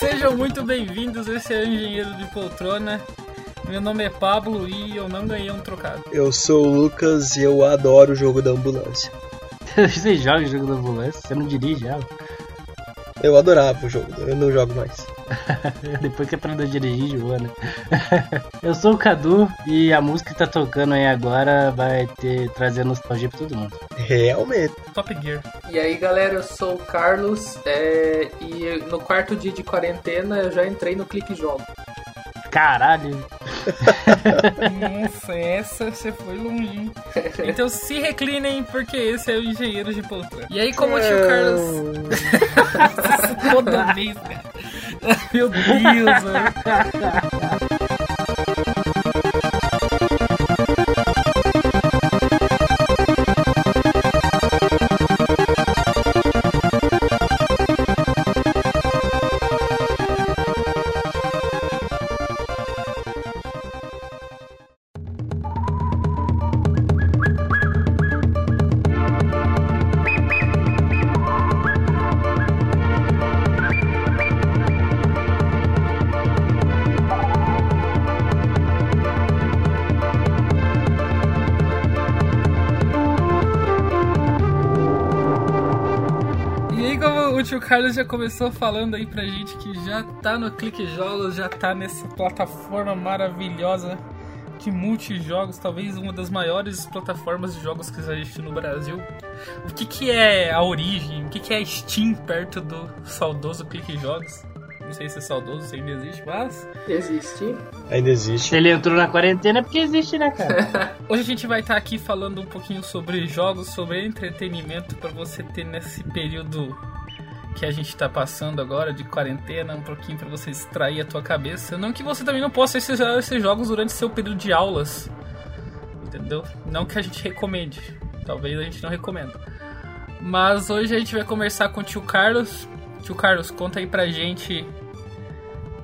Sejam muito bem-vindos, esse é o Engenheiro de Poltrona. Meu nome é Pablo e eu não ganhei um trocado. Eu sou o Lucas e eu adoro o jogo da ambulância. Você joga o jogo da ambulância? Você não dirige ela? Eu adorava o jogo, eu não jogo mais. Depois que aprendeu a dirigir, jogou, né? eu sou o Cadu e a música que tá tocando aí agora vai ter trazer nostalgia pra todo mundo. Realmente. Top Gear. E aí galera, eu sou o Carlos é, e no quarto dia de quarentena eu já entrei no Clique Jogo. Caralho! Nossa, essa você foi longe. Então se reclinem, porque esse é o Engenheiro de Poltrona. E aí, como o tio Carlos. Toda vez, cara. Meu Deus, velho. O Carlos já começou falando aí pra gente que já tá no Clique Jogos, já tá nessa plataforma maravilhosa de multijogos, talvez uma das maiores plataformas de jogos que existe no Brasil. O que, que é a origem? O que, que é a Steam perto do saudoso Clique Jogos? Não sei se é saudoso, se ainda existe, mas. Existe. Ainda Se existe. ele entrou na quarentena é porque existe, né, cara? Hoje a gente vai estar aqui falando um pouquinho sobre jogos, sobre entretenimento para você ter nesse período que a gente tá passando agora de quarentena, um pouquinho para você extrair a tua cabeça. Não que você também não possa esses, esses jogos durante seu período de aulas. Entendeu? Não que a gente recomende. Talvez a gente não recomenda. Mas hoje a gente vai conversar com o tio Carlos. Tio Carlos, conta aí pra gente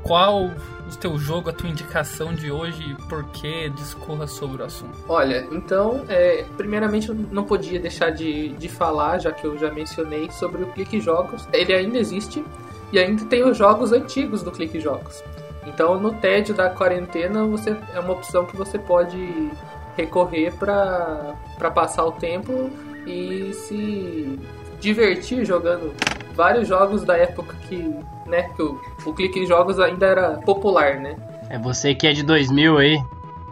qual o teu jogo, a tua indicação de hoje e por que discorra sobre o assunto. Olha, então, é, primeiramente eu não podia deixar de, de falar, já que eu já mencionei, sobre o Clique Jogos. Ele ainda existe e ainda tem os jogos antigos do Clique Jogos. Então, no tédio da quarentena, você é uma opção que você pode recorrer para passar o tempo e se divertir jogando vários jogos da época que, né, que o, o Clique Jogos ainda era popular, né? É você que é de 2000 aí.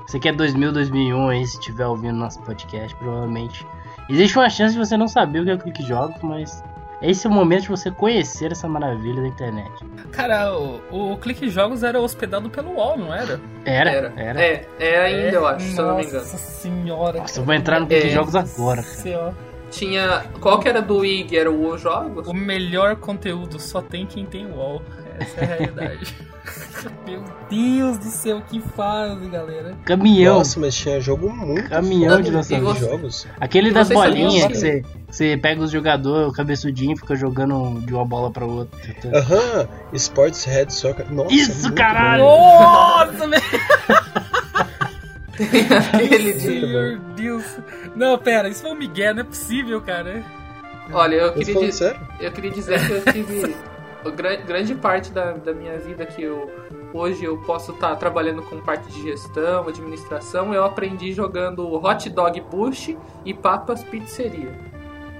Você que é 2000, 2001 aí, se estiver ouvindo nosso podcast, provavelmente. Existe uma chance de você não saber o que é o Clique Jogos, mas esse é o momento de você conhecer essa maravilha da internet. Cara, o, o Clique Jogos era hospedado pelo UOL, não era? Era, Era. era. É, é ainda, eu acho, se eu não me engano. Nossa senhora. Nossa, eu vou entrar no Clique É. Jogos agora, cara. Senhora. Tinha. Qual que era do IG? Era o Jogos? O melhor conteúdo só tem quem tem UOL. Essa é a realidade. Meu Deus do céu, que fase, galera. Caminhão. Nossa, mas tinha jogo muito Caminhão de foda lançamento. de jogos. Aquele E das bolinhas que- você, você pega os jogadores, o cabeçudinho, e fica jogando de uma bola pra outra. Aham, Sports Head Soccer. Nossa, Isso, caralho! bom. Nossa, meu Aquele de. Meu Deus. Não, pera, isso foi um migué, não é possível, cara. Olha, eu Eu queria, dizer, eu queria dizer que eu tive. grande parte da, da minha vida que eu. Hoje eu posso estar trabalhando com parte de gestão, administração. Eu aprendi jogando Hot Dog Bush e Papas Pizzeria.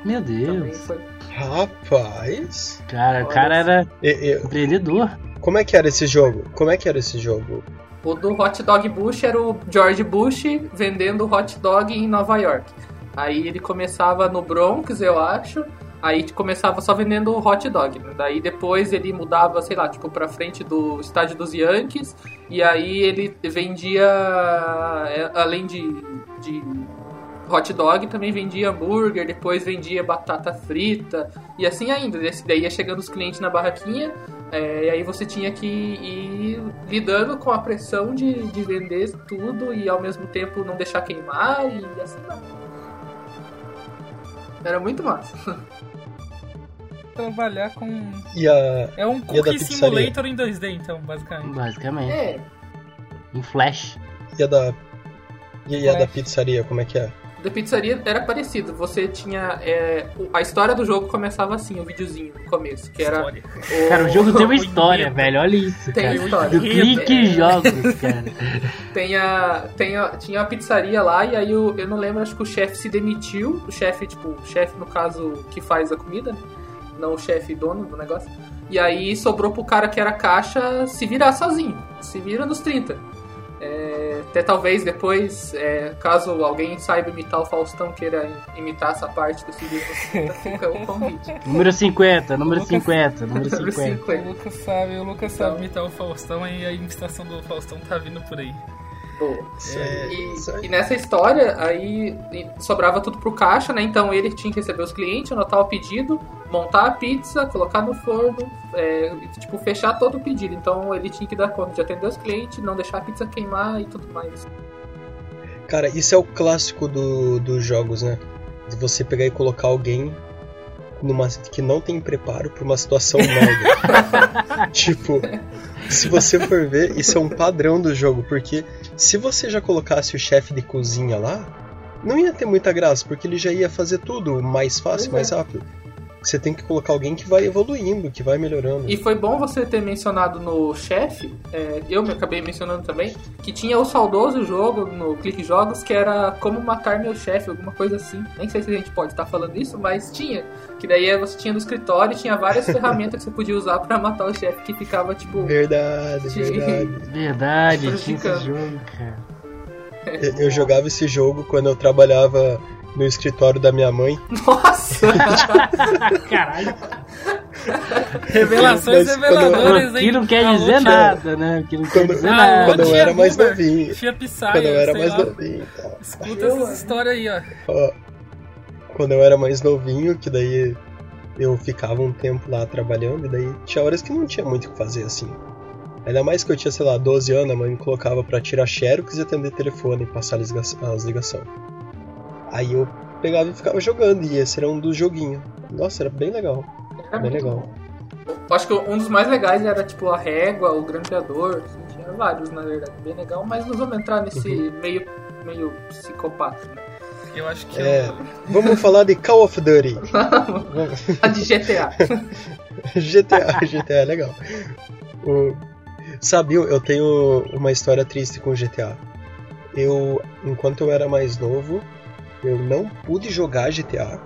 Meu Deus. foi. Rapaz. Cara, o cara era E- e- empreendedor. como é que era esse jogo? Como é que era esse jogo? O do Hot Dog Bush era o George Bush vendendo hot dog em Nova York. Aí ele começava no Bronx, eu acho. Aí começava só vendendo hot dog. né? Daí depois ele mudava, sei lá, tipo, pra frente do estádio dos Yankees. E aí ele vendia, é, além de, de hot dog, também vendia hambúrguer, depois vendia batata frita. E assim ainda. Daí ia chegando os clientes na barraquinha. É, e aí você tinha que ir lidando com a pressão de, de vender tudo e ao mesmo tempo não deixar queimar e assim vai. Era muito massa. Trabalhar com. E a. É um E a da Cookie? Simulator em 2D, então, basicamente. Basicamente. É, Em Flash. E a da. E a da Flash. pizzaria, como é que é? Da pizzaria era parecido. Você tinha. é, a história do jogo começava assim, o videozinho no começo, que era. História. o- Cara, o jogo tem uma história, velho. Olha isso, Tem cara. história. Do clique É. jogos, cara. Tem a, tem a- tinha uma pizzaria lá e aí o, eu não lembro, acho que o chefe se demitiu. O chefe, tipo, o chefe no caso que faz a comida, né? Não o chefe dono do negócio. E aí sobrou pro cara que era caixa se virar sozinho. Se vira nos 30. É, até talvez depois, é, caso alguém saiba imitar o Faustão, queira im- imitar essa parte do 30, fica o convite. Número 50, número Lucas- 50, número Número 50. 50. O Lucas sabe, o Lucas Então. sabe imitar o Faustão e a imitação do Faustão tá vindo por aí. Boa. Isso É, E, e nessa história, aí e- sobrava tudo pro caixa, né? Então ele tinha que receber os clientes, anotar o pedido, montar a pizza, colocar no forno, é, e, tipo, fechar todo o pedido. Então ele tinha que dar conta de atender os clientes, não deixar a pizza queimar e tudo mais. Cara, isso é o clássico do, dos jogos, né? De você pegar e colocar alguém numa que não tem preparo pra uma situação merda. tipo, se você for ver, isso é um padrão do jogo, porque se você já colocasse o chefe de cozinha lá, não ia ter muita graça, porque ele já ia fazer tudo mais fácil, Pois mais rápido. Você tem que colocar alguém que vai evoluindo, que vai melhorando. E foi bom você ter mencionado no chefe, é, eu me acabei mencionando também, que tinha o saudoso jogo no Clique Jogos que era Como Matar Meu Chefe, alguma coisa assim. Nem sei se a gente pode estar falando isso, mas tinha. Que daí você tinha no escritório e tinha várias ferramentas que você podia usar pra matar o chefe, que ficava tipo. Verdade, Sim. verdade. Verdade, tinha esse jogo, cara. Eu, eu jogava esse jogo quando eu trabalhava no escritório da minha mãe. Nossa! Caralho. Revelações Mas reveladoras, hein? que não quer Alô, dizer nada, né? Que não quer Quando- dizer Ah, nada. quando eu era mais novinho. Tia Pissaia, Quando eu era mais lá. novinho tal. Escuta essa história aí, ó. Ó, quando eu era mais novinho, que daí eu ficava um tempo lá trabalhando, e daí tinha horas que não tinha muito o que fazer assim. Ainda mais que eu tinha, sei lá, 12 anos, a mãe me colocava pra tirar xerox e atender telefone e passar as ligações. Aí eu pegava e ficava jogando, e esse era um dos joguinhos. Nossa, era bem legal. Era Bem muito legal. bom. Eu acho que um dos mais legais era tipo a régua, o grampeador, assim, tinha vários na verdade, bem legal, mas não vamos entrar nesse Uhum. meio, meio psicopata. Né? Eu acho que É. eu- Vamos falar de Call of Duty. Vamos- A de GTA. GTA, GTA é legal. O... Sabe, eu eu tenho uma história triste com GTA. Eu, enquanto eu era mais novo, eu não pude jogar GTA.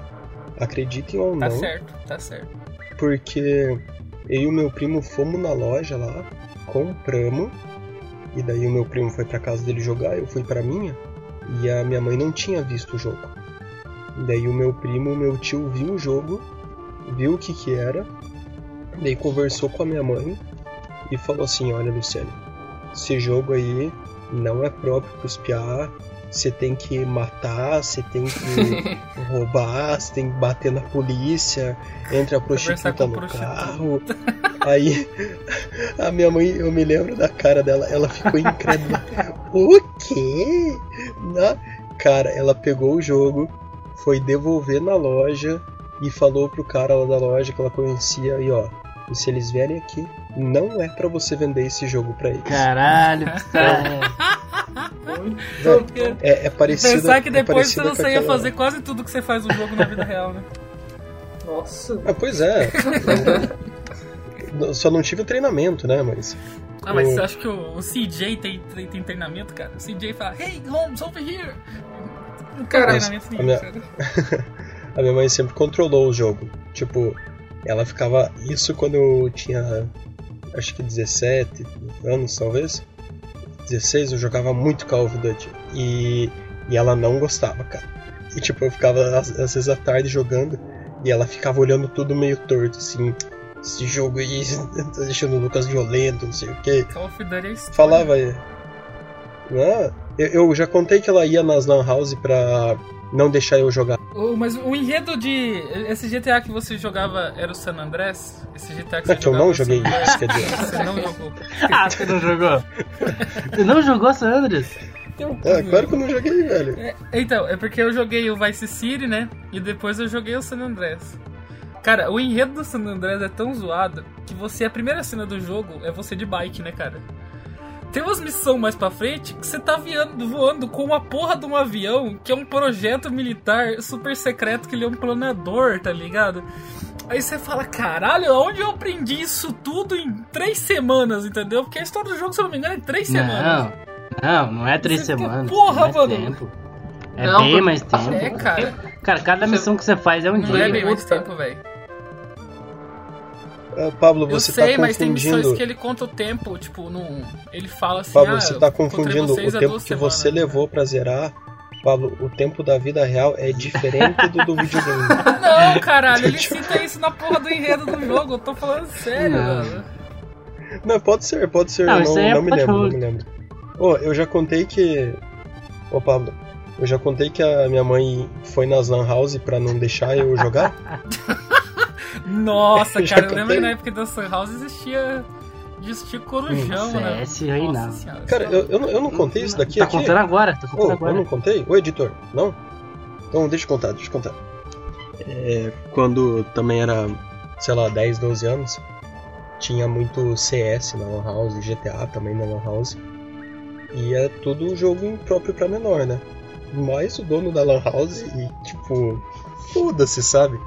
Acreditem ou Tá não, certo, tá certo. porque eu e o meu primo fomos na loja lá, compramos, e daí o meu primo foi pra casa dele jogar, eu fui pra minha, e a minha mãe não tinha visto o jogo. Daí o meu primo, o meu tio viu o jogo, viu o que que era, daí conversou com a minha mãe e falou assim, olha Luciane, esse jogo aí não é próprio pros piá, você tem que matar, você tem que roubar, você tem que bater na polícia, entra a prostituta no prostituta. carro. Aí a minha mãe, eu me lembro da cara dela, ela ficou incrédula. o quê? Na... Cara, ela pegou o jogo, foi devolver na loja e falou pro cara lá da loja que ela conhecia e ó, e se eles vierem aqui, não é pra você vender esse jogo pra eles. Caralho, cara. Muito É, é parecido. Pensar que é depois parecido você com ia aquela- fazer quase tudo que você faz no jogo na vida real, né? Nossa. Ah, pois é. Eu Só não tive o treinamento, né? Mas. Ah, mas você acha que o, o CJ tem, tem, tem treinamento, cara? O CJ fala, hey, Holmes, over here! Não tem Cara, treinamento a nenhum, minha- cara. a minha mãe sempre controlou o jogo. Tipo, ela ficava. Isso quando eu tinha. Acho que 17 anos, talvez. 16, eu jogava muito Call of Duty. E, e ela não gostava, cara. E tipo, eu ficava às, às vezes à tarde jogando. E ela ficava olhando tudo meio torto, assim. Esse jogo aí tá deixando o Lucas violento, não sei o que. Call of Duty é. Falava aí. Ah, eu, eu já contei que ela ia nas Lan House pra não deixar eu jogar. O- mas o enredo de. Esse GTA que você jogava era o San Andrés? Esse GTA que Não, você que eu não joguei San Andrés? isso, quer dizer. Você não jogou. Ah, você não jogou? Você não jogou? Teu cu, É, claro que eu não joguei, velho. É, então, é porque eu joguei o Vice City, né? E depois eu joguei o San Andreas. Cara, o enredo do San Andreas é tão zoado que você, a primeira cena do jogo é você de bike, né, cara? Tem umas missões mais pra frente que você tá voando, voando com uma porra de um avião que é um projeto militar super secreto que ele é um planador, tá ligado? Aí você fala, caralho, onde eu aprendi isso tudo em três semanas, entendeu? Porque a história do jogo, se eu não me engano, é três semanas. Não, não, não é três Você fica, semanas. porra, é mais mano. tempo. É Não, bem mais tempo. É, cara. Cara, cada missão que você faz é um Não é dia. bem mais Puta. tempo, velho. Pablo, Eu você sei, tá mas tem missões confundindo. que ele conta o tempo, tipo, num... ele fala assim, Pablo, ah, você eu tá encontrei confundindo o tempo que semanas. você levou pra zerar. Pablo, o tempo da vida real é diferente do do videogame. Não, caralho, ele cita isso na porra do enredo do jogo, eu tô falando sério, Não. velho. Não, pode ser, pode ser. Não, eu não, é não me lembro, não me lembro. Ô, eu já contei que. Ô, Pablo, eu já contei que a minha mãe foi nas Lan House pra não deixar eu jogar? Nossa, cara, eu lembro que na época da Sun House existia. Existia corujão, Hum, né? CS reinava. Nossa senhora. Cara, eu, eu, não- eu não contei isso daqui Tá aqui? contando agora, tá contando eu agora. não contei? Ô, editor, não? Então deixa eu contar, deixa eu contar. É, quando também era, sei lá, 10, 12 anos, tinha muito CS na Lan House, GTA também na Lan House. E é tudo jogo próprio pra menor, né? Mas o dono da Lan House, e, tipo, foda-se, sabe?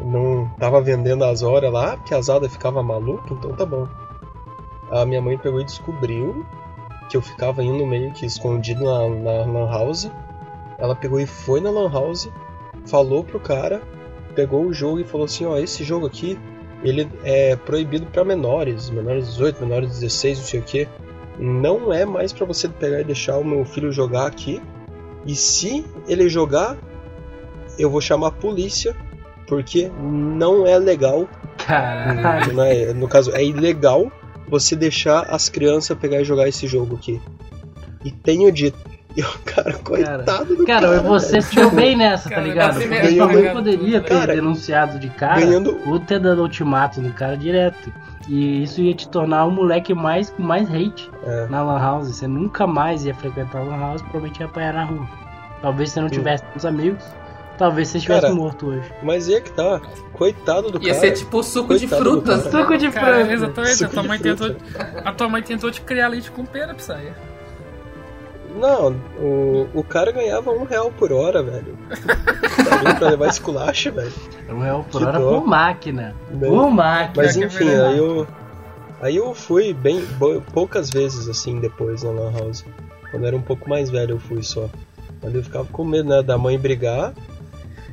Não tava vendendo as horas lá, porque a Zada ficava maluca, então tá bom. A minha mãe pegou e descobriu que eu ficava indo meio que escondido na, na Lan House. Ela pegou e foi na Lan House, falou pro cara, pegou o jogo e falou assim: Ó, esse jogo aqui ele é proibido pra menores, menores de 18, menores de 16, não sei o que. Não é mais pra você pegar e deixar o meu filho jogar aqui. E se ele jogar, eu vou chamar a polícia, porque não é legal Caralho. não é- no caso, é ilegal você deixar as crianças pegar e jogar esse jogo aqui. E tenho dito. E o cara, coitado do Cara, cara. você se deu bem nessa, tá Cara, ligado? a primeira Porque jogada, poderia ter cara, denunciado de cara ganhando- ou ter dado ultimato no cara direto. E isso ia te tornar um moleque mais com mais hate É. na Lan House. Você nunca mais ia frequentar a Lan House, provavelmente ia apanhar na rua. Talvez você não tivesse tantos amigos, talvez você estivesse Cara, morto hoje. Mas é que tá. Coitado do Ia cara. ser tipo suco de Coitado do frutas. Suco de Cara, frango. exatamente, a Suco tua, de mãe fruta. tentou, a tua mãe tentou te criar leite com pera, Psy. Não, o, o cara ganhava um real por hora, velho. Pra levar esculacho, velho. Um real por Que hora dó. por máquina. Né? Por máquina. Mas é enfim, aí eu. Aí eu fui bem poucas vezes assim depois na Lan House. Quando eu era um pouco mais velho eu fui só. Quando eu ficava com medo, né, da mãe brigar.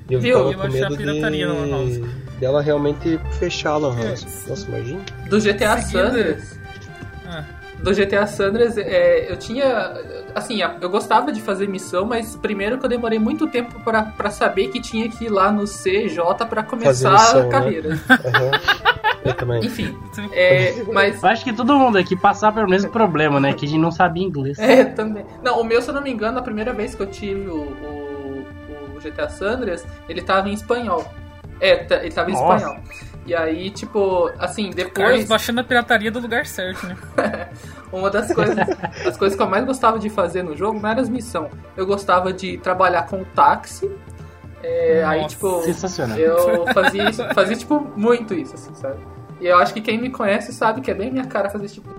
E eu Viu? Eu com achei a medo pirataria na Lan House. de dela realmente fechar a Lan House. É. Nossa, imagina. Do GTA Sanders. Ah, Do GTA Sanders, é, eu tinha. Assim, eu gostava de fazer missão, mas primeiro que eu demorei muito tempo pra, pra saber que tinha que ir lá no CJ pra começar missão, a né? carreira. Aham. Eu também. Enfim, é, mas. Eu acho que todo mundo aqui passava pelo mesmo problema, né? Que a gente não sabia inglês. É, também. Não, o meu, se eu não me engano, a primeira vez que eu tive o, o GTA Sanders, ele tava em espanhol. É, tá- ele tava em Nossa. espanhol. E aí, tipo, assim, Carlos depois. baixando a pirataria do lugar certo, né? Uma das coisas, as coisas que eu mais gostava de fazer no jogo não era as missões. Eu gostava de trabalhar com táxi. É, aí, Nossa. tipo, Sensacional. eu fazia isso, fazia, tipo, muito isso, assim, sabe? E eu acho que quem me conhece sabe que é bem minha cara fazer esse tipo.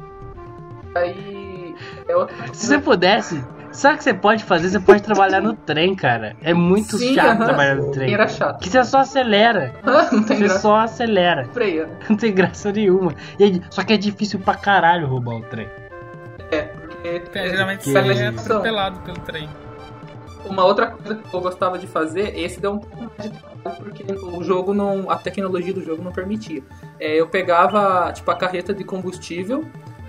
Aí. É outra Se você pudesse, sabe o que você pode fazer? Você pode trabalhar no trem, cara. É muito Sim, chato aham. trabalhar no trem. Era chato. Que você só acelera. não tem Você graça. só acelera. Freia. Não tem graça nenhuma. E aí- só que é difícil pra caralho roubar o trem. É, porque. É, geralmente Que- você é atropelado pelo trem. Uma outra coisa que eu gostava de fazer, esse deu um pouco mais de trabalho porque o jogo não. a tecnologia do jogo não permitia. É, eu pegava, tipo, a carreta de combustível.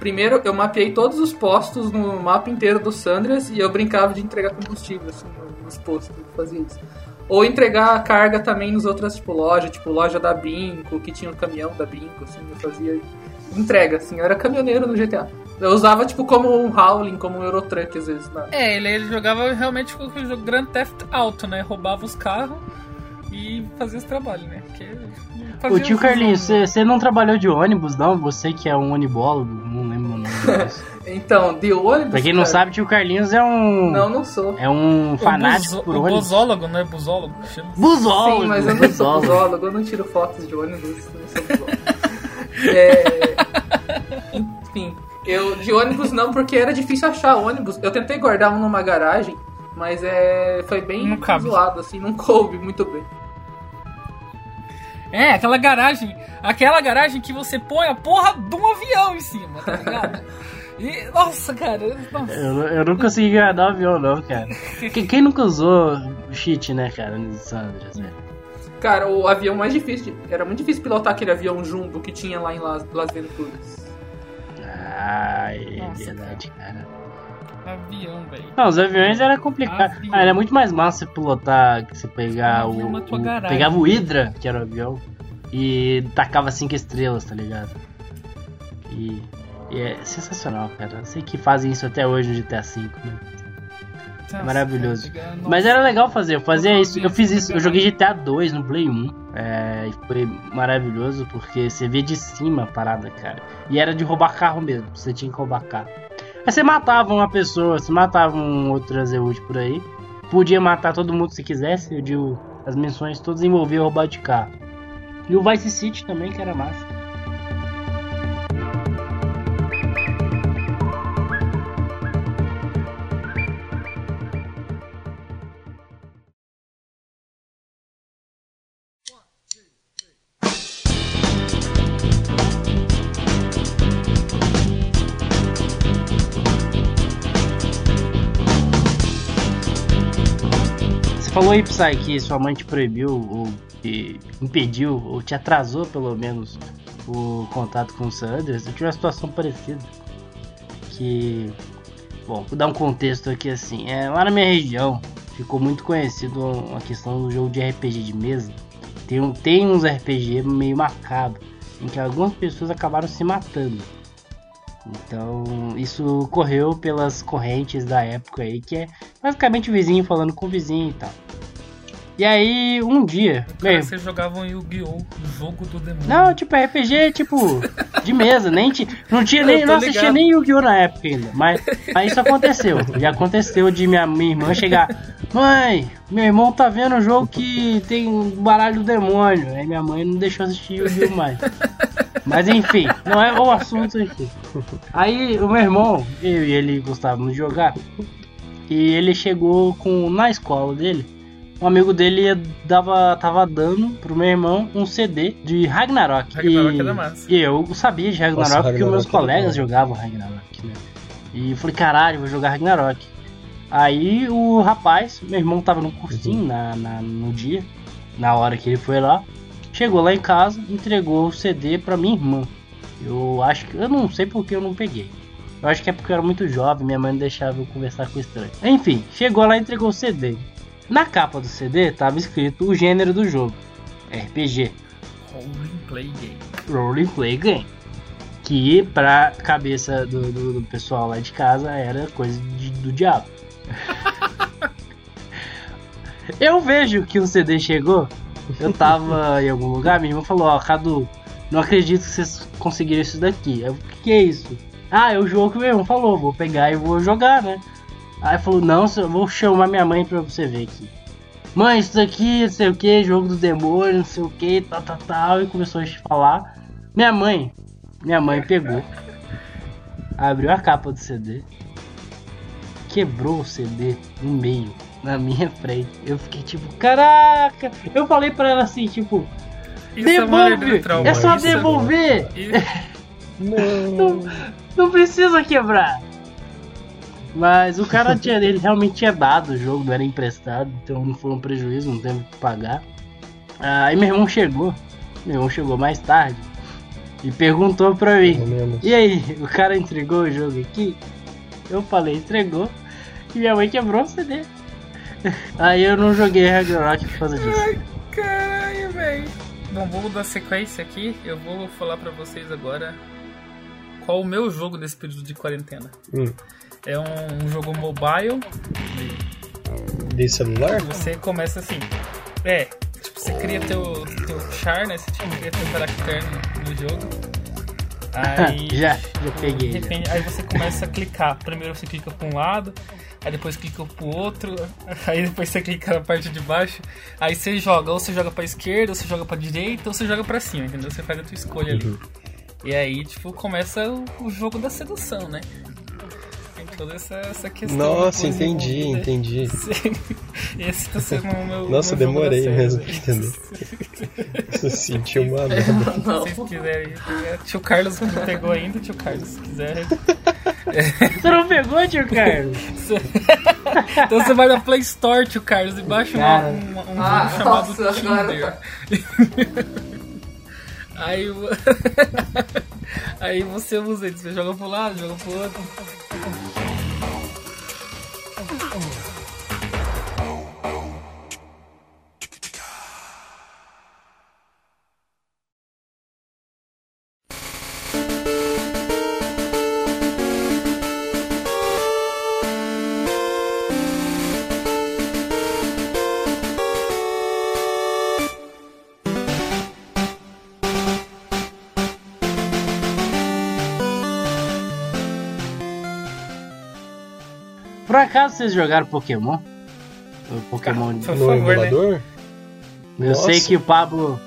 Primeiro eu mapeei todos os postos no mapa inteiro do Sandras e eu brincava de entregar combustível, assim, nos postos, fazia isso. Ou entregar carga também nos outras, tipo, lojas, tipo, loja da Binco, que tinha o caminhão da Binco, assim, eu fazia entrega, assim, eu era caminhoneiro no GTA. Eu usava, tipo, como um Howling, como um Eurotruck, às vezes, na, É, ele, ele jogava realmente com o Grand Theft Auto, né? Roubava os carros e fazia esse trabalho, né? Porque Ô tio os- Carlinhos, você não trabalhou de ônibus, não? Você que é um onibólogo, não lembro o nome. Então, de ônibus. pra quem não cara, sabe, tio Carlinhos é um. Não, não sou. É um O fanático buzo- por o ônibus. busólogo, não é busólogo? Chama. Busólogo! Sim, mas eu não sou busólogo. busólogo, eu não tiro fotos de ônibus, eu não sou busólogo. É, Enfim, eu de ônibus não, porque era difícil achar ônibus. Eu tentei guardar um numa garagem, mas é foi bem zoado, assim, não coube muito bem. É, aquela garagem. Aquela garagem que você põe a porra de um avião em cima, tá ligado? E, nossa, cara. Nossa. Eu, não- eu não consegui guardar o avião, não, cara. Quem, quem nunca usou cheat, né, cara, no San Andreas, velho? Cara, o avião mais difícil, era muito difícil pilotar aquele avião jumbo que tinha lá em Las, Las Venturas. Ah, é Nossa, verdade, cara. Avião, velho. Não, os aviões era complicado. Avião. Ah, era muito mais massa você pilotar que você pegar Um o, o-. Pegava o Hydra, que era o avião, e tacava cinco estrelas, tá ligado? E, e é sensacional, cara. Eu sei que fazem isso até hoje no GTA V, né? Nossa, Maravilhoso. cara, Mas era legal fazer, eu fazia isso, eu fiz isso, eu joguei GTA 2 no Play 1. É, e foi maravilhoso porque você via de cima a parada, cara. E era de roubar carro mesmo, você tinha que roubar carro. Aí você matava uma pessoa, você matava um outro transeúnte por aí. Podia matar todo mundo se quisesse, eu digo, as missões todas envolviam roubar. E o Vice City também, que era massa. Aí, Psy, que sua mãe te proibiu, ou te impediu, ou te atrasou pelo menos o contato com o Sanders. Eu tive uma situação parecida. Que. Bom, vou dar um contexto aqui assim. É, lá na minha região ficou muito conhecido a questão do jogo de RPG de mesa. Tem, um, tem uns RPG meio macabro, em que algumas pessoas acabaram se matando. Então, isso ocorreu pelas correntes da época aí, que é basicamente o vizinho falando com o vizinho e tal. E aí, um dia, Cara, meu, vocês jogavam Yu-Gi-Oh! o jogo do demônio. não, tipo, RPG, tipo, de mesa, nem ti- não tinha nem, não assistia ligado. nem Yu-Gi-Oh! na época ainda, mas, mas isso aconteceu, já aconteceu de minha, minha irmã chegar, mãe, meu irmão tá vendo um jogo que tem um baralho do demônio, aí minha mãe não deixou assistir Yu-Gi-Oh! mais. Mas enfim, não é o assunto aqui. Aí o meu irmão, eu e ele gostávamos de jogar, e ele chegou com, na escola dele, um amigo dele ia- dava, tava dando pro meu irmão um CD de Ragnarok. Ragnarok e, era massa. e eu sabia de Ragnarok Nossa, porque os meus Ragnarok era colegas jogavam Ragnarok, né? E eu falei, caralho, vou jogar Ragnarok. Aí o rapaz, meu irmão tava no cursinho na, na- no dia, na hora que ele foi lá, chegou lá em casa, entregou o CD pra minha irmã. Eu acho que. Eu não sei porque eu não peguei. Eu acho que é porque eu era muito jovem, minha mãe não deixava eu conversar com estranho. Enfim, chegou lá e entregou o CD. Na capa do CD tava escrito o gênero do jogo: RPG, Role Play Game. Play Game. Que pra cabeça do, do- do pessoal lá de casa era coisa de- do diabo. Eu vejo que o CD chegou. Eu tava em algum lugar, minha irmã falou, ó, Cadu, não acredito que vocês conseguiram isso daqui. Eu, o que, que é isso? Ah, é o jogo que meu irmão falou, vou pegar e vou jogar, né? Aí falou, não, eu vou chamar minha mãe pra você ver aqui. Mãe, isso daqui, não sei o que, jogo do demônio, não sei o que, tal, tal, tal. E começou a falar. Minha mãe, minha mãe pegou, abriu a capa do CD, quebrou o CD no meio, na minha frente. Eu fiquei tipo, caraca! Eu falei pra ela assim, tipo, Isso é devolve! trauma, É só isso é- devolver! Isso- Não. Não precisa quebrar. Mas o cara tinha, ele realmente tinha dado o jogo, não era emprestado, então não foi um prejuízo, não teve que pagar. Aí meu irmão chegou, meu irmão chegou mais tarde e perguntou pra mim: menos. E aí, o cara entregou o jogo aqui? Eu falei: entregou, e minha mãe quebrou o CD. Aí eu não joguei Ragnarok por causa disso. Ai, caralho, velho. Bom, vou dar sequência aqui. Eu vou falar pra vocês agora qual o meu jogo nesse período de quarentena. Hum. É um, um jogo mobile. De celular? Você começa assim. É, tipo, você cria teu, teu char, né? Você tipo, cria teu caractere no, no jogo. Aí, já, já de peguei. já. aí você começa a clicar. Primeiro você clica pra um lado, aí depois clica pro outro, aí depois você clica na parte de baixo. Aí você joga, ou você joga pra esquerda, ou você joga pra direita, ou você joga pra cima, entendeu? Você faz a tua escolha ali. Uhum. E aí, tipo, começa o, o jogo da sedução, né? Toda essa, essa questão. Nossa, entendi, envolvida. entendi. Sim. Esse tá sendo o meu. Nossa, meu jogo da demorei mesmo pra entender. Eu senti uma merda. Se vocês quiserem. pegar. Tio Carlos não pegou ainda, tio Carlos, se quiser. Você não pegou, tio Carlos? Então você vai na Play Store, tio Carlos, e baixa Cara. um, um Ah, jogo chamado nossa, agora Tinder. tá. Aí, aí você usa ele, você joga pro lado, joga pro outro. Acaso vocês jogaram Pokémon? O Pokémon. Por No favor, né? emulador? eu nossa. sei que o Pablo.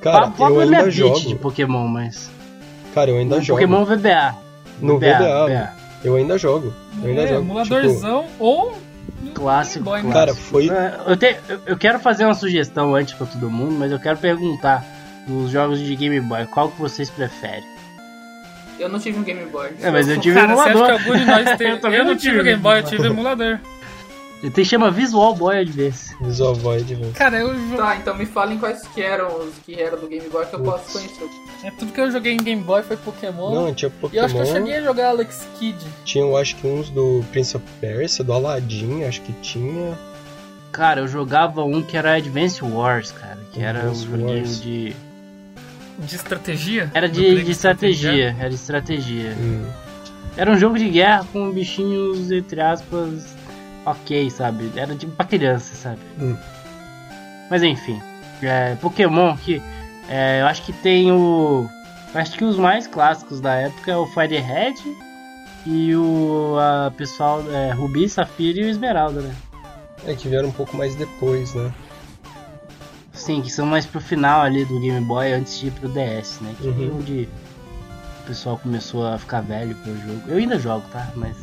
Cara, Pablo, Pablo eu é minha ainda bitch jogo. de Pokémon, mas. Cara, eu ainda No jogo. Pokémon VBA. No VBA. Eu ainda jogo. Eu ainda É, jogo. emuladorzão ou. no Clássico, Game Boy, né? Tipo, cara, foi. É, Eu, te- eu- eu quero fazer uma sugestão antes pra todo mundo, mas eu quero perguntar dos jogos de Game Boy, qual que vocês preferem? Eu não tive um Game Boy. É, mas eu tive Cara, você acha emulador. que algum de nós tem. Eu eu, também não não tive tive Game Boy, eu tive emulador. Ele tem chama Visual Boy Advance. Visual Void, velho. Cara, eu Tá, então me falem quais que eram os que eram do Game Boy que eu posso conhecer. é, tudo que eu joguei em Game Boy foi Pokémon. Não, tinha e eu acho que eu Pokémon. cheguei a jogar Alex Kidd. Tinha, eu acho que uns do Prince of Persia, do Aladdin, acho que tinha. Cara, eu jogava um que era Advance Wars, cara, que era um Advance joguinho Wars. de. De estratégia? Era de, de estratégia, era de estratégia. Hum. Era um jogo de guerra com bichinhos, entre aspas, ok, sabe? Era tipo pra criança, sabe? Hum. Mas enfim, é, Pokémon que é, eu acho que tem o. Acho que os mais clássicos da época é o Fire Red e o a pessoal é, Rubi, Safira e o Esmeralda, né? É que vieram um pouco mais depois, né? Sim, que são mais pro final ali do Game Boy antes de ir pro DS, né? Que Uhum. é onde o pessoal começou a ficar velho pro jogo. Eu ainda jogo, tá? Mas.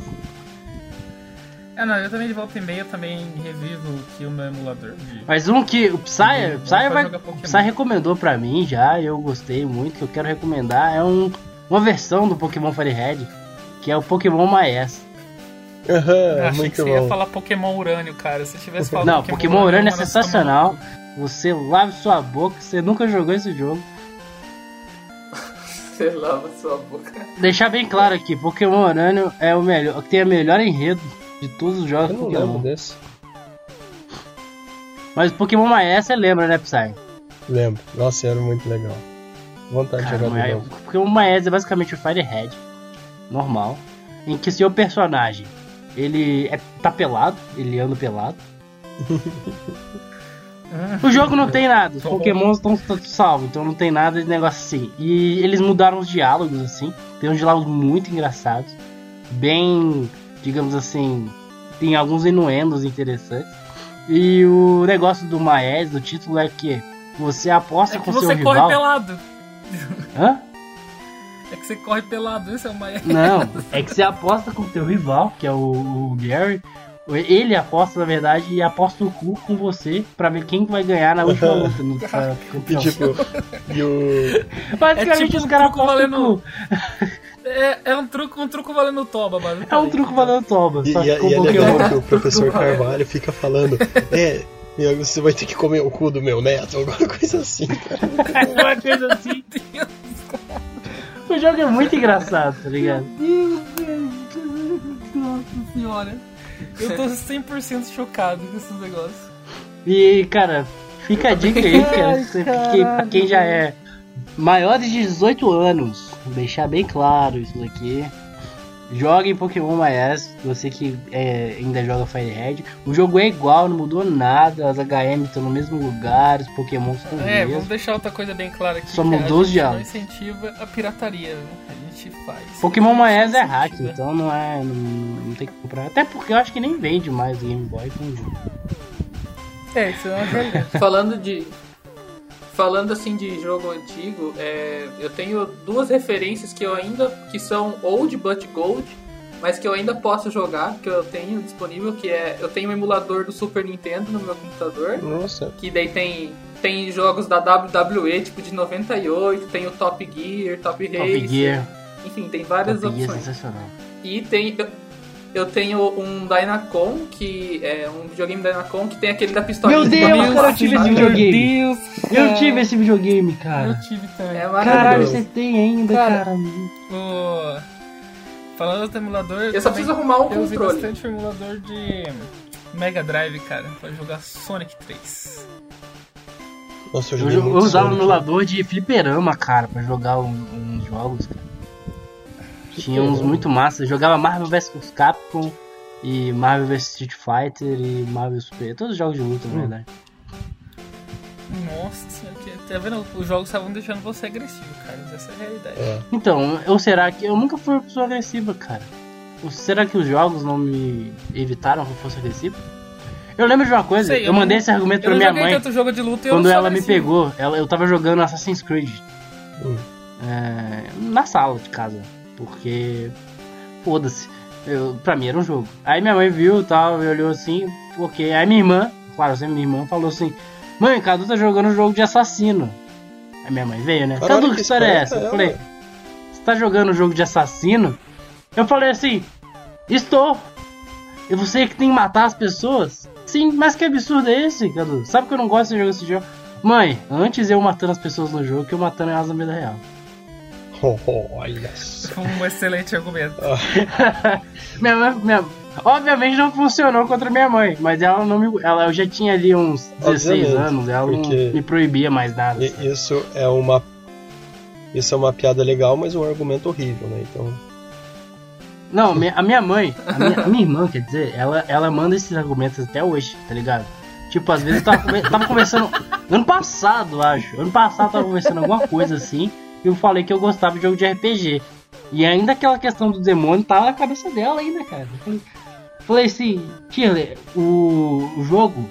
É, não, eu também de volta e meia também revivo aqui o meu emulador. De... Mas um que o Psy, Uhum, Psy, pra vai, Pokémon. Psy recomendou pra mim já, e eu gostei muito, que eu quero recomendar, é um, uma versão do Pokémon Fire Red, que é o Pokémon Maes. Aham, Eu achei que muito você ia bom. falar Pokémon Urânio, cara. Se tivesse falado Não, Pokémon Urânio é mano, você tá sensacional. Você lave sua boca, você nunca jogou esse jogo. Você lava sua boca. Deixar bem claro aqui, Pokémon Urânio é o melhor, tem a melhor enredo de todos os jogos Eu não lembro Pokémon. desse. Mas Pokémon Maes você lembra, né, Psy? Lembro. Nossa, era muito legal. Vontade Cara, de jogar de novo. Pokémon Maes é basicamente o Fire Red normal, em que seu personagem ele é, tá pelado, ele anda pelado. o jogo não tem nada, os Pokémons estão salvos, então não tem nada de negócio assim. E eles mudaram os diálogos assim, tem uns diálogos muito engraçados, bem, digamos assim, tem alguns inuendos interessantes. E o negócio do Maes, do título é que você aposta É que com seu você corre rival. pelado. Hã? É que você corre pelado, isso é uma. Não, é que você aposta com o teu rival, que é o, o Gary. Ele aposta, na verdade, e aposta o cu com você pra ver quem vai ganhar na última luta no pra E tipo, e o. Basicamente, é tipo os um caras truco apostam o valendo- cu. É, é um truco, um truco valendo toba, basicamente. É um truco valendo toba. E, e, e é legal que o professor Carvalho fica falando. É, você vai ter que comer o cu do meu neto, alguma coisa assim, cara. Uma coisa assim. O jogo é muito engraçado, tá ligado? Nossa senhora. Eu tô 100% chocado com esses negócios. E, cara, fica a dica aí, cara. Que- pra quem já é maior de 18 anos, vou deixar bem claro isso daqui. Joguem Pokémon MyS, você que é, ainda joga Fire Red. O jogo é igual, não mudou nada, as HM estão no mesmo lugar, os Pokémon estão no É, mesmo. vamos deixar outra coisa bem clara aqui. Só mudou os diálogos. incentiva a pirataria, né? a gente faz. Pokémon MyS é hack, então não é. Não, não tem que comprar. Até porque eu acho que nem vende mais Game Boy com o jogo. É, isso é uma realidade. Falando de. Falando assim de jogo antigo, é, eu tenho duas referências que eu ainda. que são old but gold, mas que eu ainda posso jogar, que eu tenho disponível, que é. Eu tenho um emulador do Super Nintendo no meu computador, Nossa, que daí tem. Tem jogos da WWE, tipo de 98, tem o Top Gear, Top. Top Gear. Enfim, tem várias Top Gear é opções. sensacional. E tem. Eu, eu tenho um Dynacon, que é um videogame Dynacon que tem aquele da pistola. Meu Deus, cara, eu tive esse Meu videogame. Deus, Eu tive esse videogame, cara. Eu tive também. É Caralho, você tem ainda, Cara, cara. O- Falando do emulador. Eu só também- preciso arrumar um Eu usei controle. bastante o emulador de Mega Drive, cara, pra jogar Sonic 3. nossa, eu Eu, joguei eu usava um Sonic. emulador de fliperama, cara, pra jogar um- uns jogos, cara. Tinha uns muito massa. Eu jogava Marvel vs Capcom e Marvel vs Street Fighter e Marvel Super. Todos os jogos de luta, na Hum. verdade. Nossa que, tá vendo? Os jogos estavam deixando você agressivo, cara. Essa é a realidade. É. Então, ou será que. Eu nunca fui uma pessoa agressiva, cara. Ou será que os jogos não me evitaram que eu fosse agressivo? Eu lembro de uma coisa, Sei, eu, eu mandei não- esse argumento pra minha mãe tanto jogo de luta e eu quando ela me pegou. Ela, eu tava jogando Assassin's Creed. Hum. É, na sala de casa. Porque. Foda-se. Eu, pra mim era um jogo. Aí minha mãe viu e tal, e olhou assim, ok. Aí minha irmã, claro, sempre minha irmã, falou assim: Mãe, Cadu tá jogando um jogo de assassino. Aí minha mãe veio, né? Caralho, Cadu, que que história é essa? Eu falei: Você tá jogando um jogo de assassino? Eu falei assim: Estou. E você que tem que matar as pessoas? Sim, mas que absurdo é esse, Cadu? Sabe que eu não gosto de jogar esse jogo? Mãe, antes eu matando as pessoas no jogo que eu matando elas na vida real. Oh, oh, olha só. Um excelente argumento. minha mãe, minha- Obviamente não funcionou contra minha mãe, mas ela não me. Ela, eu já tinha ali uns 16 Obviamente, anos, ela não me proibia mais nada. E- Isso é uma. Isso é uma piada legal, mas um argumento horrível, né? Então. Não, a minha mãe, a minha, a minha irmã, quer dizer, ela, ela manda esses argumentos até hoje, tá ligado? Tipo, às vezes eu tava, tava conversando. Ano passado, acho. Ano passado eu tava conversando alguma coisa assim. E eu falei que eu gostava de jogo de RPG. E ainda aquela questão do demônio tava na cabeça dela ainda, cara. Eu falei, assim, Shirley, o, o jogo.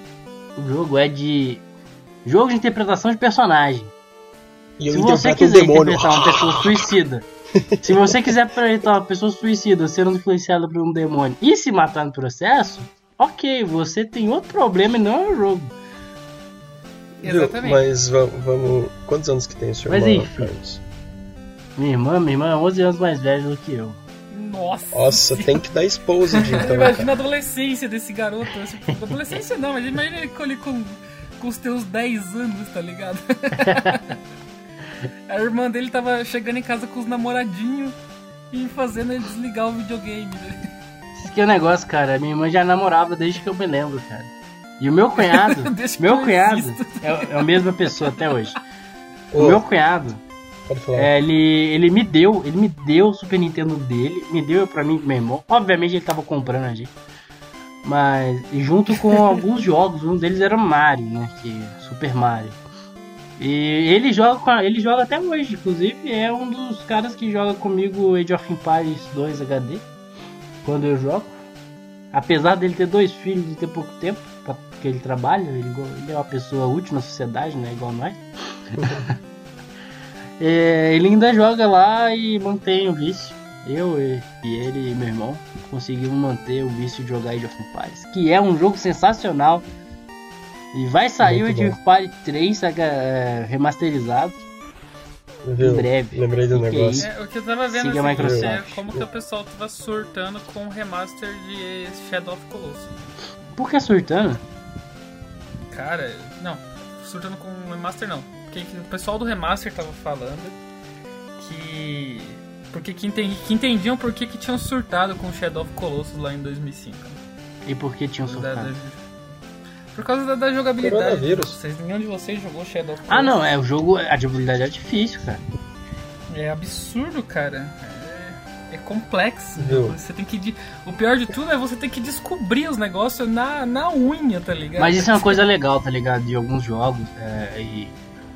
O jogo é de. Jogo de interpretação de personagem. E eu Se você um quiser demônio. interpretar uma pessoa suicida, se você quiser interpretar uma pessoa suicida sendo influenciada por um demônio e se matar no processo, ok, você tem outro problema e não é o jogo. Exatamente. Mas va- vamos. Quantos anos que tem o seu Mas irmão, enfim. Carlos? Minha irmã, minha irmã é 11 anos mais velha do que eu. Nossa. Nossa, tem que dar exposed então. Imagina a adolescência desse garoto. Tipo, adolescência não, mas imagina ele com, com, com os teus 10 anos, tá ligado? a irmã dele tava chegando em casa com os namoradinhos e fazendo ele desligar o videogame. Né? Esse que é o negócio, cara. Minha irmã já namorava desde que eu me lembro, cara. E o meu cunhado, meu eu cunhado, é, é a mesma pessoa até hoje. Ô, O meu cunhado. É, ele, ele me deu, ele me deu o Super Nintendo dele, me deu pra mim e meu irmão. Obviamente ele tava comprando a gente. Mas e junto com alguns jogos, um deles era Mario, né? Que Super Mario. E ele joga ele joga até hoje, inclusive é um dos caras que joga comigo Age of Empires 2 HD quando eu jogo. Apesar dele ter dois filhos e ter pouco tempo, porque ele trabalha, ele, igual- ele é uma pessoa útil na sociedade, né? Igual nós. É, ele ainda joga lá e mantém o vício. Eu e e ele e meu irmão conseguimos manter o vício de jogar Age of Empires, que é um jogo sensacional. E vai sair o Muito Age of Empires 3 saca, é, remasterizado Viu? em breve. Lembrei do negócio. É, o que eu tava vendo Siga assim, é como que o pessoal tava surtando com o remaster de Shadow of Colossus. Por que surtando? Cara, não, surtando com o remaster não. Porque o pessoal do remaster tava falando que. Porque que, entendi, que entendiam por que, que tinham surtado com o Shadow of Colossus lá em 2005. E por que tinham Da- surtado? da- por causa da, da jogabilidade. Vocês, nenhum de vocês jogou Shadow of Colossus. Ah não, é o jogo, a jogabilidade é difícil, cara. É absurdo, cara. É complexo. Viu? Você tem que. de- O pior de tudo é você ter que descobrir os negócios na, na unha, tá ligado? Mas isso é uma coisa legal, tá ligado? De alguns jogos, é, e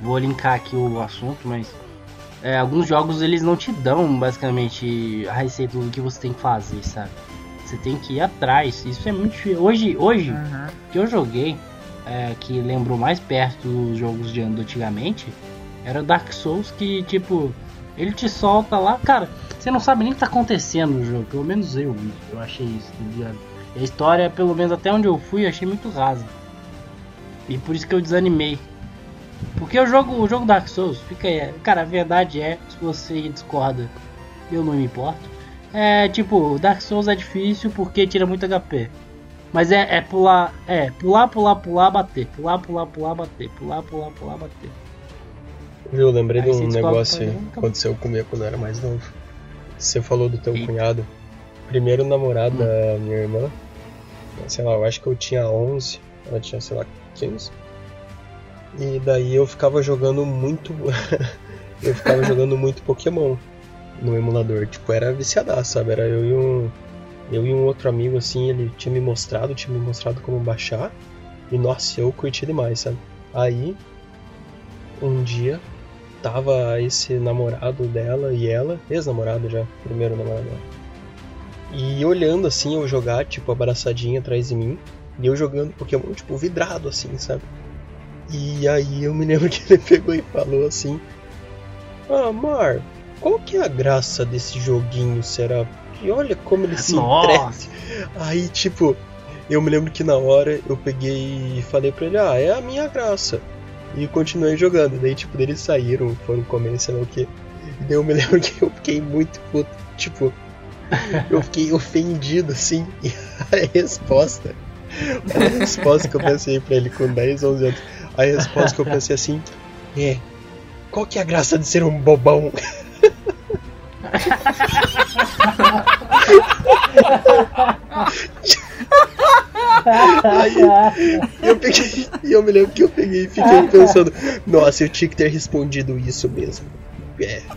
vou linkar aqui o assunto, mas é, alguns jogos eles não te dão basicamente a receita do que você tem que fazer, sabe? Você tem que ir atrás. Isso é muito difícil. Hoje, hoje Uhum. que eu joguei, é, que lembrou mais perto dos jogos de antigamente, era Dark Souls que, tipo, ele te solta lá, cara, você não sabe nem o que tá acontecendo no jogo, pelo menos eu, eu achei isso, tá ligado? E a história, pelo menos até onde eu fui, eu achei muito rasa. E por isso que eu desanimei. Porque o jogo, o jogo Dark Souls, fica aí, cara, a verdade é, se você discorda, eu não me importo. É tipo, Dark Souls é difícil porque tira muito HP. Mas é, é pular, é, pular, pular, pular, bater. Pular, pular, pular, bater. Pular, pular, pular, bater. Viu, eu lembrei Aí de um negócio que acabou. aconteceu comigo quando eu era mais novo. Você falou do teu Ih. cunhado. Primeiro namorado Hum. da minha irmã. Sei lá, eu acho que eu tinha 11. Ela tinha, sei lá, 15. E daí eu ficava jogando muito. eu ficava jogando muito Pokémon no emulador. Tipo, era viciadaço, sabe? Era eu e um. Eu e um outro amigo, assim, ele tinha me mostrado, tinha me mostrado como baixar. E nossa, eu curti demais, sabe? Aí, um dia, tava esse namorado dela e ela, ex-namorado já, primeiro namorado dela. E olhando assim eu jogar, tipo, abraçadinha atrás de mim, e eu jogando Pokémon, tipo, vidrado assim, sabe? E aí eu me lembro que ele pegou e falou assim: Ah, Mar, qual que é a graça desse joguinho, será? E olha como ele se Nossa. entrega. Aí, tipo, eu me lembro que na hora eu peguei e falei pra ele: Ah, é a minha graça. E continuei jogando. Daí, tipo, eles saíram, foram comer, sei lá o que. E daí eu me lembro que eu fiquei muito puto. Tipo, eu fiquei ofendido, assim. E a resposta. A resposta que eu pensei pra ele com 10, 11 anos. A resposta que eu pensei assim é: Qual que é a graça de ser um bobão? Aí eu peguei, e eu me lembro que eu peguei e fiquei pensando, nossa, eu tinha que ter respondido isso mesmo. É.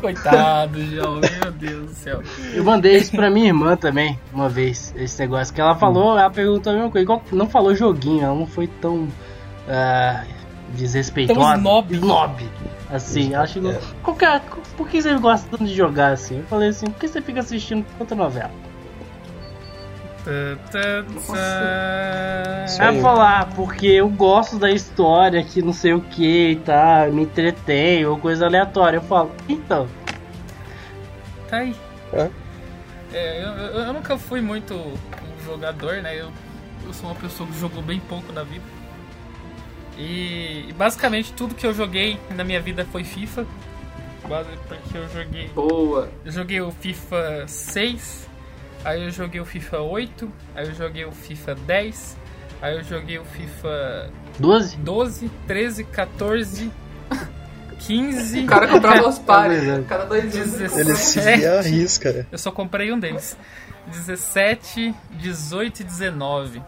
Coitado, João, meu Deus do céu. Eu mandei isso pra minha irmã também, uma vez, esse negócio. Que ela falou, ela perguntou a mesma coisa. Igual, não falou joguinho, ela não foi tão ah, desrespeitosa. Tão snob. Snob. Assim, ela chegou. É. Qual que é- por que você gosta tanto de jogar assim? Eu falei assim, por que você fica assistindo tanta novela? Isso Ela aí. falou, ah, porque eu gosto da história, que não sei o que, tá, me entretém, ou coisa aleatória. Eu falo, então, Tá aí. É. É, eu, eu- eu nunca fui muito um jogador, né? Eu, eu sou uma pessoa que jogou bem pouco na vida. E basicamente tudo que eu joguei na minha vida foi FIFA. Porque eu joguei. Boa. Eu joguei o FIFA 6, aí eu joguei o FIFA 8, aí eu joguei o FIFA 10, aí eu joguei o FIFA 12? 12, 13, 14, 15. O cara comprava os pares. verdade. Cada dois anos. ele Dezesseis. Ele comprava. se arrisca, né? Eu só comprei um deles. 17, 18 e 19.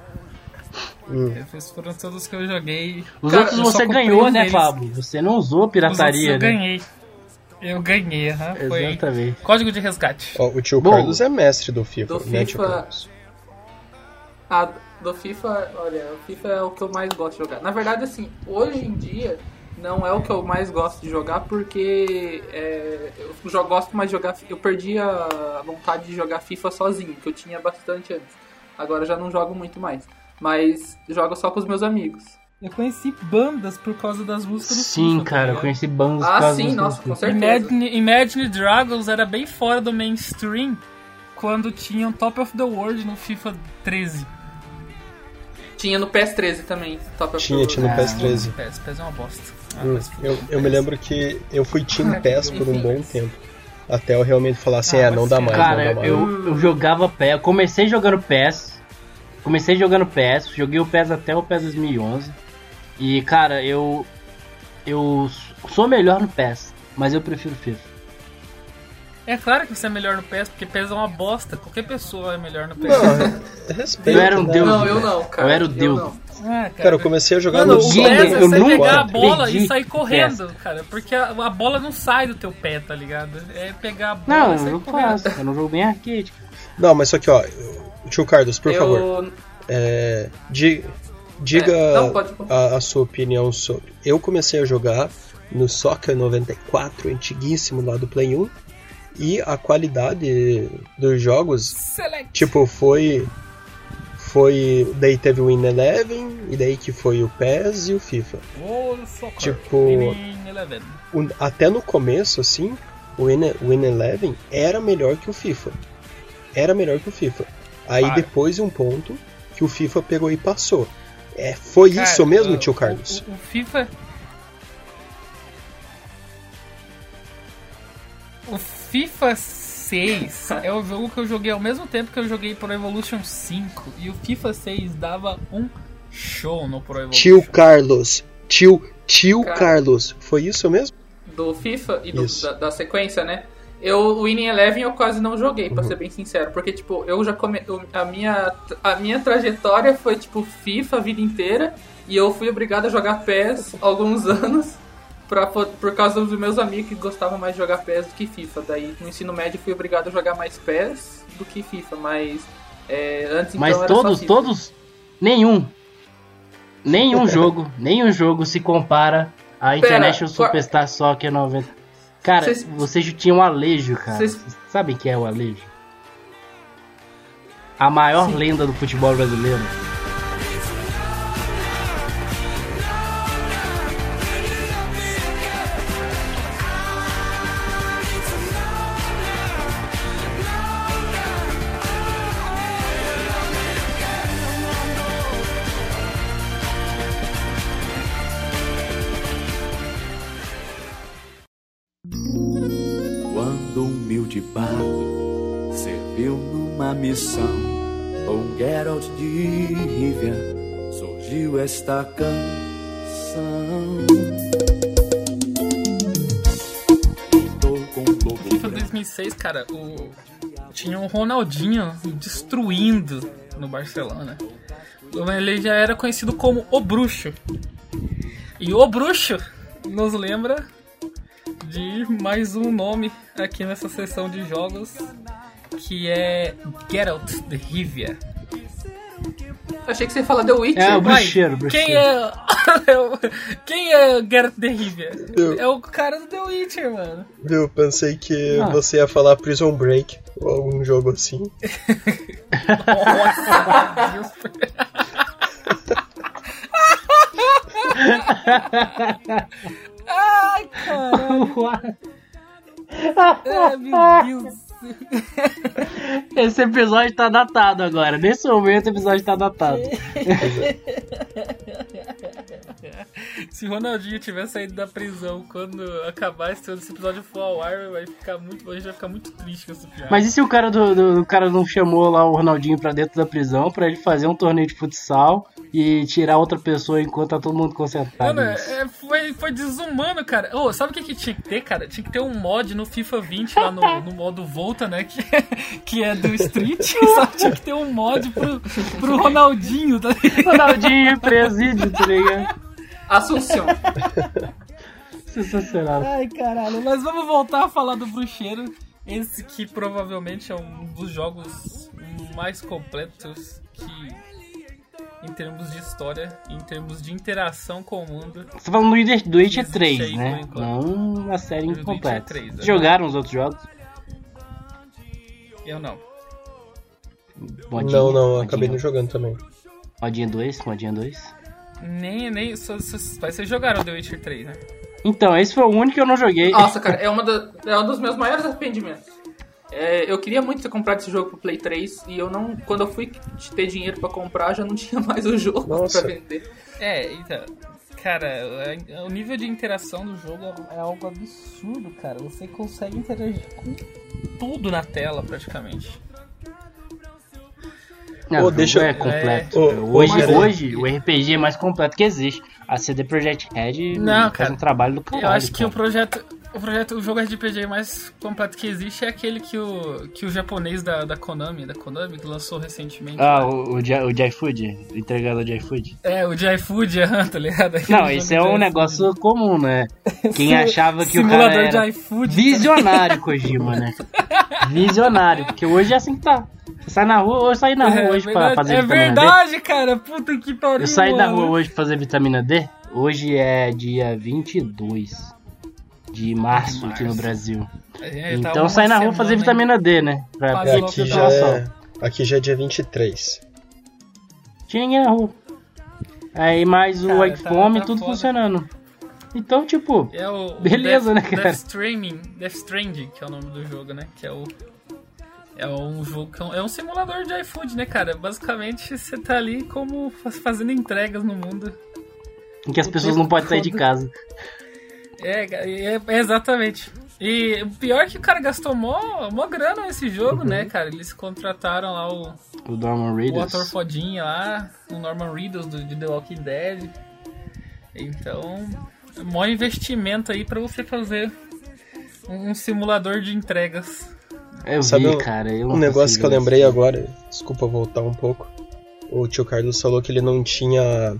Hum. Esses foram todos que eu joguei. Os Cara, outros eu você ganhou, né. Fábio? Você não usou pirataria, eu né? ganhei. Eu ganhei, aham. Foi Exatamente. código de resgate. Ó, o tio Bom, Carlos é mestre do FIFA, do né, FIFA-? Ah, do FIFA, olha, o FIFA é o que eu mais gosto de jogar. Na verdade, assim, hoje em dia não é o que eu mais gosto de jogar porque é, eu já gosto mais de jogar. Eu perdi a vontade de jogar FIFA sozinho, que eu tinha bastante antes. Agora já não jogo muito mais. Mas jogo só com os meus amigos. Eu conheci bandas por causa das músicas do Sim, FIFA, tá cara, eu conheci bandas por Ah, causa sim, dos nossa, com filmes. certeza. Imagine, Imagine Dragons era bem fora do mainstream quando tinham Top of the World no FIFA 13. Tinha no PS13 também. Top of Tinha, the tinha no World. PS13. PES, PES é uma bosta. Ah, Hum, eu, eu me lembro que eu fui Team PES por um bom tempo. Até eu realmente falar assim, Ah, é, não dá sim. mais, não Cara, dá mais. eu, eu jogava PES, eu comecei jogando PES, comecei jogando PES, joguei o PES até o PES 2011, e cara, eu, eu sou melhor no PES, mas eu prefiro FIFA. É claro que você é melhor no PES, porque PES é uma bosta. Qualquer pessoa é melhor no PES. Não, respeito. Eu era um né? deus. Não, eu não, cara. Eu era o Eu deus. Ah, Cara, eu comecei a jogar Mano, no o Soccer PES é eu você pegar a bola perdi e sair correndo, cara. Porque a, a bola não sai do teu pé, tá ligado? É pegar a bola Não, e eu sair não correndo. faço. Eu não jogo bem arcade. Não, mas só que, ó, tio Carlos, por eu... favor, é, di- diga É, não, pode- a, a sua opinião sobre. Eu comecei a jogar no Soccer 94, antiguíssimo lá do Play 1, e a qualidade dos jogos, Select. tipo, foi. Foi. Daí teve o Win Eleven, e daí que foi o PES e o FIFA. Tipo-. O- até no começo, assim, o Win, Win Eleven era melhor que o FIFA. Era melhor que o FIFA. Aí Para. depois de um ponto que o FIFA pegou e passou. É, foi Cara, isso mesmo, o- tio Carlos? O, o FIFA. O FIFA 6 é o jogo que eu joguei ao mesmo tempo que eu joguei Pro Evolution 5. E o FIFA 6 dava um show no Pro Evolution. Tio Carlos. Tio, tio Cara. Carlos. Foi isso mesmo? do FIFA e do- da, da sequência, né? Eu, o Winning Eleven eu quase não joguei, Uhum. pra ser bem sincero, porque, tipo, eu já come... a, minha, a minha trajetória foi, tipo, FIFA a vida inteira, e eu fui obrigado a jogar PES alguns anos, pra, po- por causa dos meus amigos que gostavam mais de jogar PES do que FIFA. Daí, no ensino médio, fui obrigado a jogar mais PES do que FIFA, mas é, antes Mas então só todos, todos. Nenhum. Nenhum jogo, nenhum jogo se compara a International qual- Superstar Soccer 90. Cara, Vocês- vocês tinham um alejo, cara. Vocês- Vocês sabem o que é o alejo? A maior lenda do futebol brasileiro. Esta canção. O FIFA branco. 2006, cara, o... tinha um Ronaldinho destruindo no Barcelona. Ele já era conhecido como o Bruxo. E o Bruxo nos lembra de mais um nome aqui nessa sessão de jogos que é Geralt de Rivia. Achei que você ia falar The Witcher. É, o bruxeiro, o bruxeiro. Quem é. é o- Quem é Geralt de Rivia? Eu. É o cara do The Witcher, mano. Eu pensei que Ah. você ia falar Prison Break ou algum jogo assim. Nossa, meu Deus. Ai, caralho. É, meu Deus. Esse episódio tá datado agora. Nesse momento o episódio tá datado. Se o Ronaldinho tiver saído da prisão quando acabar esse esse episódio for ao ar, vai ficar muito, a gente vai ficar muito triste com essa piada. Mas e se o cara do, do- o cara não chamou lá o Ronaldinho pra dentro da prisão pra ele fazer um torneio de futsal e tirar outra pessoa enquanto tá todo mundo concentrado? Mano, é, foi, foi desumano, cara. Ô, sabe o que, que tinha que ter, cara? Tinha que ter um mod no FIFA 20 lá no, no modo Volta, né? Que, que é do Street. Só tinha que ter um mod pro, pro Ronaldinho, tá ligado? Ronaldinho presídio, tá ligado? Assunção. Sensacional. Ai, caralho. Mas vamos voltar a falar do Bruxeiro. Esse que provavelmente é um dos jogos mais completos que, em termos de história, em termos de interação com o mundo, Você tá falando do Witcher- do Witcher Existe 3, aí, né? Não uma série incompleta. 3, né? Jogaram os outros jogos? Eu não. Modinha, não, não, modinha, acabei não jogando também. Modinha 2, modinha 2. Nem, nem. Só, só, vocês jogaram The Witcher 3, né? Então, esse foi o único que eu não joguei. Nossa, cara, é, uma da- é um dos meus maiores arrependimentos. É, eu queria muito ter comprado esse jogo pro Play 3 e eu não. Quando eu fui ter dinheiro pra comprar, já não tinha mais o jogo Nossa. pra vender. É, então. Cara, é- o nível de interação do jogo é, é algo absurdo, cara. Você consegue interagir com tudo na tela, praticamente. Não, Ô, o jogo deixa- é completo. é. Ô, hoje, Guilherme. hoje, o RPG é mais completo que existe. A CD Projekt Red Não, faz cara. um trabalho do caralho. Eu acho que cara. o projeto. O projeto, o jogo RPG mais completo que existe é aquele que o, que o japonês da, da Konami, da Konami, que lançou recentemente. Ah, o, o, J- o J-Food? O entregador de iFood? É, o de iFood, tá ligado? Aquele Não, esse é um negócio comum, né? Quem achava que o cara era de iFood. visionário, Kojima, né? Visionário, porque hoje é assim que tá. Você sai na rua, hoje saí na rua É hoje pra verdade, fazer é vitamina D. verdade, cara. Puta que pariu. Eu saí da mano. rua hoje pra fazer vitamina D. Hoje é dia 22 de março, aqui no. Brasil. É, tá então saí na rua fazer vitamina D, né? Pra É, aqui, já é, aqui já é dia 23. Tinha ninguém na rua. Aí mais o Cara, iPhone tá- tá tudo foda. funcionando. Então, tipo, É o o Beleza, Death, né, cara? Death Stranding, Death Stranding, que é o nome do jogo, né? Que é o é um jogo é um, é um simulador de iFood, né, cara? Basicamente você tá ali como faz- fazendo entregas no mundo. em que as o pessoas não podem sair de casa. É, é, é exatamente. E o pior é que o cara gastou mó, mó grana nesse jogo, né, Uhum. cara? Eles contrataram lá o, O Norman o Reedus. ator fodinha lá, o Norman Reedus do, de The Walking Dead. Então, maior investimento aí pra você fazer um, um simulador de entregas. Eu Sabe vi, um- cara. Eu Um negócio que eu lembrei isso. agora, desculpa voltar um pouco. O tio Carlos falou que ele não tinha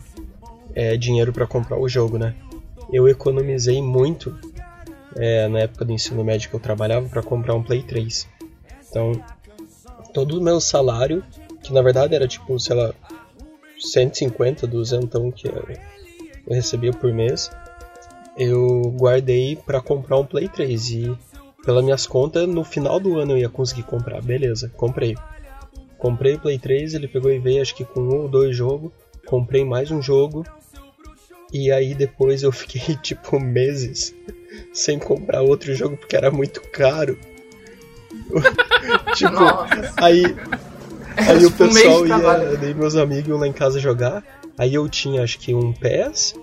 é, dinheiro pra comprar o jogo, né? Eu economizei muito é, na época do ensino médio que eu trabalhava pra comprar um Play 3. Então, todo o meu salário, que na verdade era tipo, sei lá, 150, 200 que eu recebia por mês, eu guardei pra comprar um Play 3 e pelas minhas contas, no final do ano eu ia conseguir comprar. Beleza, comprei. Comprei o Play 3, ele pegou e veio acho que com um ou dois jogos. Comprei mais um jogo. E aí depois eu fiquei tipo meses sem comprar outro jogo porque era muito caro. tipo, Nossa. aí Aí o Tipo, de pessoal ia, daí meus amigos lá em casa jogar. Aí eu tinha acho que um PES,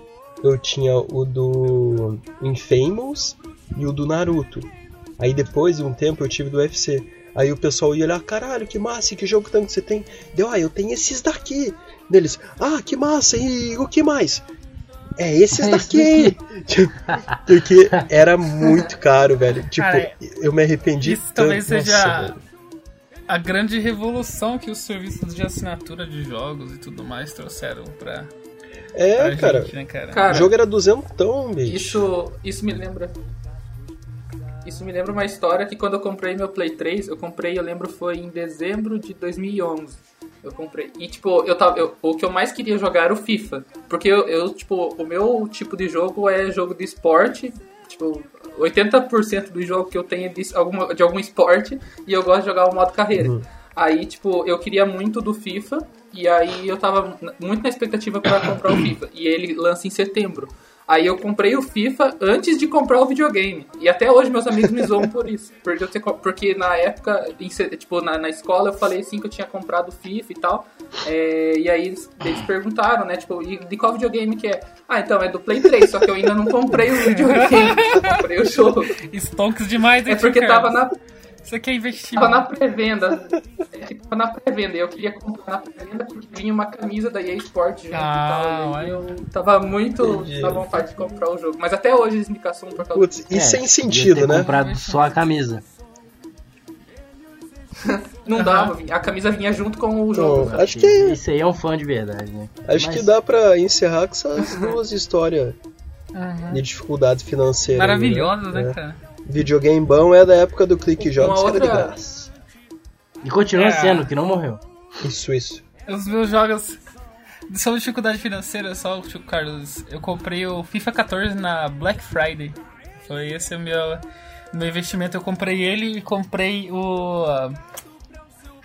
eu tinha o do Infamous e o do Naruto. Aí depois de um tempo eu tive do UFC. Aí o pessoal ia olhar, caralho, que massa, que jogo tanto você tem? Deu, ah, eu tenho esses daqui. Deles, ah, que massa, e o que mais? É esses É daqui, esse? Porque era muito caro, velho. Tipo, Cara, eu me arrependi Isso tanto. talvez Nossa, seja velho. a grande revolução que os serviços de assinatura de jogos e tudo mais trouxeram pra, É, pra cara. gente, né, cara? Cara, O jogo era duzentão, bicho. Isso, isso me lembra. Isso me lembra uma história que quando eu comprei meu Play 3, eu comprei, eu lembro, foi em dezembro de 2011. Eu comprei. E, tipo, eu tava, eu- o que eu mais queria jogar era o FIFA. Porque eu, eu, tipo, o meu tipo de jogo é jogo de esporte. Tipo, 80% do jogo que eu tenho é de, alguma, de algum esporte. E eu gosto de jogar o modo carreira. Aí, tipo, eu queria muito do FIFA. E aí eu tava muito na expectativa pra comprar o FIFA. E ele lança em setembro. Aí eu comprei o FIFA antes de comprar o videogame. E até hoje meus amigos me zoam por isso. Porque, eu co- porque na época, em tipo, na, na escola eu falei assim que eu tinha comprado o FIFA e tal. É, e aí eles, eles perguntaram, né? Tipo, e de qual videogame que é? Ah, então é do Play 3, só que eu ainda não comprei o videogame. Comprei o jogo. Stonks demais, hein, É porque tava na, Você quer investir? tava na pré-venda. É tava na pré-venda. Eu queria comprar na pré-venda porque vinha uma camisa da EA Sport junto Ah, e tal. E aí olha. eu tava muito Entendi. na vontade de comprar o jogo. Mas até hoje eles me caçam por causa Putz, e É, sem podia sentido, ter né? comprado só a camisa. Não dava, a camisa vinha junto com o jogo. Então, acho que, Isso aí é um fã de verdade, né? acho Mas- que dá pra encerrar com essas duas histórias Uhum. de dificuldades financeiras. aí, Maravilhosas, né, É. cara? Videogame bom é da época do clique jogos que era de outra- graça. E continua É. sendo, que não morreu. Isso, isso. Os meus jogos são dificuldade financeira, só o tio Carlos. Eu comprei o FIFA 14 na Black Friday. Foi esse o meu, meu investimento. Eu comprei ele e comprei o. ah,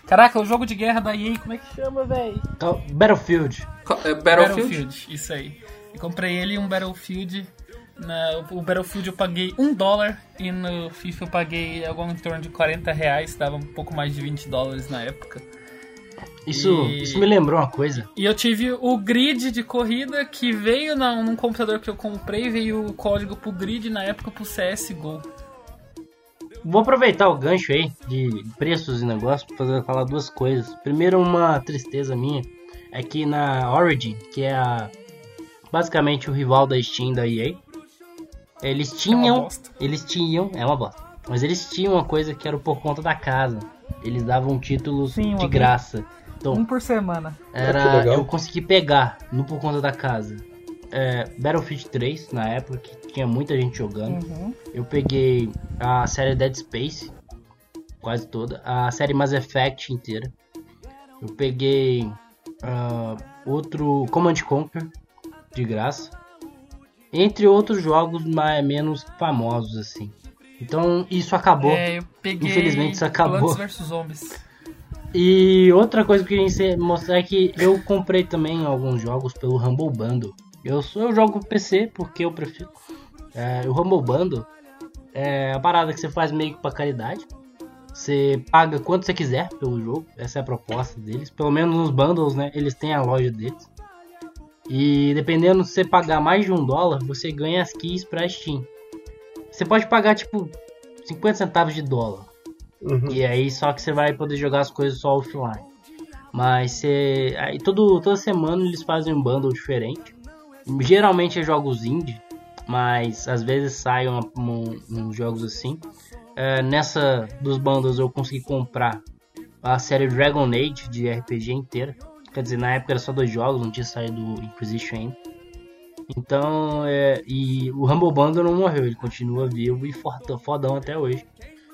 Caraca, o jogo de guerra da EA, como é que chama, velho? Então, Battlefield. É, Battlefield? isso aí. Eu comprei ele e um Battlefield. Na, o Battlefield eu paguei um dólar e no FIFA eu paguei algo em torno de 40 reais, dava um pouco mais de 20 dólares na época. Isso, E- isso me lembrou uma coisa. E eu tive o grid de corrida que veio na, num computador que eu comprei, veio o código pro grid na época pro CSGO. Vou aproveitar o gancho aí de preços e negócios pra fazer, falar duas coisas. Primeiro, uma tristeza minha é que na Origin, que é a, basicamente o rival da Steam da EA, Eles É tinham. uma bosta. eles tinham. É uma bosta. Mas eles tinham uma coisa que era o por conta da casa. Eles davam títulos Sim, de graça. Então, Um por semana. era. Eu consegui pegar no por conta da casa. É, Battlefield 3, na época, que tinha muita gente jogando. Uhum. Eu peguei a série Dead Space, quase toda. A série Mass Effect inteira. Eu peguei ah, outro Command Conquer, de graça. Entre outros jogos mais, menos famosos, assim. Então, isso acabou. É, eu peguei Infelizmente, isso acabou. E outra coisa que eu queria mostrar é que eu comprei também alguns jogos pelo Humble Bundle. Eu, sou, eu jogo PC porque eu prefiro. É, o Humble Bundle é a parada que você faz meio que pra caridade. Você paga quanto você quiser pelo jogo, essa é a proposta deles. Pelo menos nos bundles, né? Eles têm a loja deles. E dependendo se você pagar mais de um dólar, você ganha as keys pra Steam. Você pode pagar tipo 50 centavos de dólar. Uhum. E aí só que você vai poder jogar as coisas só offline. Mas você. Aí todo, toda semana eles fazem um bundle diferente. Geralmente é jogos indie, mas às vezes saem um- um- uns jogos assim. É, nessa dos bundles eu consegui comprar a série Dragon Age de RPG inteira. Quer dizer, na época era só dois jogos, não tinha saído o Inquisition ainda. Então, é, e o Humble Bundle não morreu, ele continua vivo e fortão- fodão até hoje.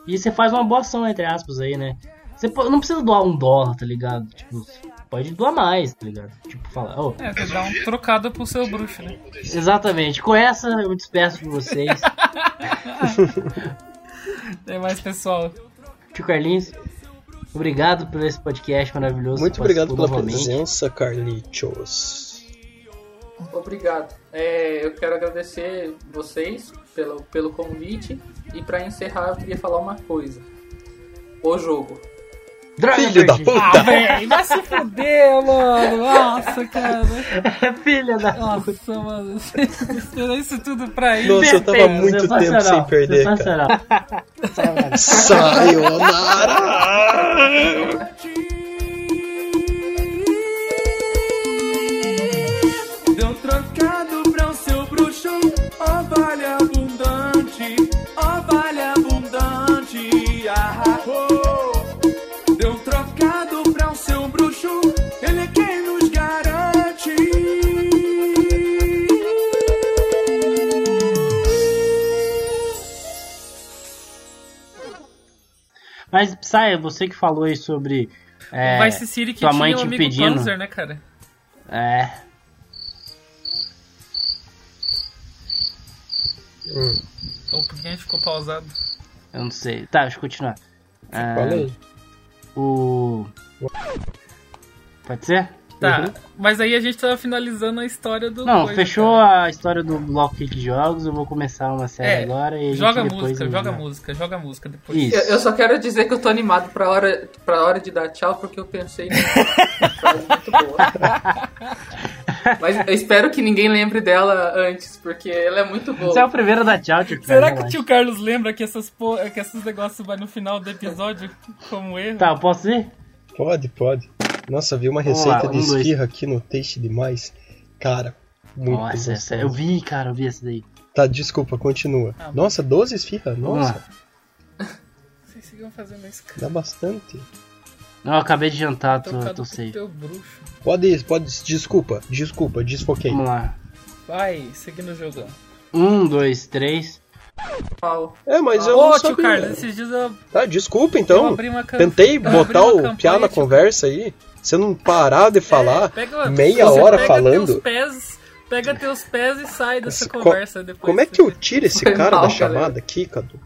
E você faz uma boa ação, entre aspas, aí, né? Você não precisa doar um dólar, tá ligado? Tipo, pode doar mais, tá ligado? Tipo, falar, ô, É, dá um trocado pro seu bruxo, né? exatamente. Com essa eu me despeço de vocês. Tem mais pessoal. Tio Carlinhos, obrigado por esse podcast maravilhoso. Muito obrigado pela novamente. presença, Carlitos. Obrigado. É, eu quero agradecer vocês pelo, pelo convite. E pra encerrar, eu queria falar uma coisa. O jogo. Droga, Filho da Bertinho. Ah, puta! velho, vai se fuder, mano. Nossa, cara. Filha da Nossa, mano. Você esperou isso tudo pra ir. Nossa, eu tava muito tempo sem perder, cara. Sayonara! Mas, Psy, você que falou aí sobre. É, Vai ser Siri que tua tinha mãe um te amigo pedindo. Panzer, né, cara? É. Hum, Ou por que a gente ficou pausado? Eu não sei. Tá, deixa eu continuar. É, falei. O. Pode ser? Tá, Uhum. mas aí a gente tava finalizando a história do. Não, coisa, fechou a história do bloco de jogos. Eu vou começar uma série É, agora e a gente Joga depois música, joga música, joga música depois. Isso. Eu, eu só quero dizer que eu tô animado pra hora, pra hora de dar tchau, porque eu pensei numa frase muito boa. Mas eu espero que ninguém lembre dela antes, porque ela é muito boa. Você é o primeiro da tchau, tio. Será cara, que o tio Carlos lembra que, essas po... que esses negócios vai no final do episódio como erro? Tá, eu posso ir? Pode, pode. Nossa, vi uma receita lá, de um, dois. esfirra aqui no Taste Demais. Cara, muito Nossa, essa, eu vi, cara, eu vi essa daí. Tá, desculpa, continua. Ah, Nossa, 12 esfirra? Vamos Nossa, Vocês seguiam fazendo isso, cara. dá bastante. Não, eu acabei de jantar, tô, tô safe. teu bruxo. Pode, pode, desculpa, desculpa, desfoquei. Vamos lá. Vai, seguindo o jogão. Um, dois, três. É, mas eu Ô, não sabia. Carlos, esses dias eu, Tá, desculpa eu então. Tentei eu botar o piá na conversa aí. Você não parar de falar Pega- meia você hora pega falando. Teus pés, pega teus pés e sai dessa Nossa, co- conversa depois. Como é que eu tiro esse Foi cara mal, da galera. chamada aqui, Cadu?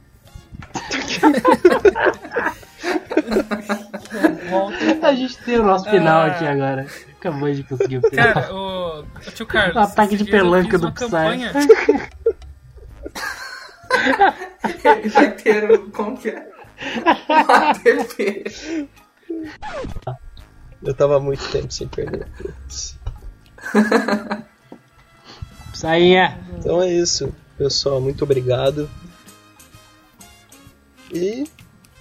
A gente tem o nosso final Ah. aqui agora. Acabou de conseguir o final. Cara, o, o tio Carlos. O ataque de pelanca do Psy. campanha. Vai ter um. Como que é? Um ATP. Eu tava há muito tempo sem perder. Putz. Sainha. Então é isso, pessoal. Muito obrigado. E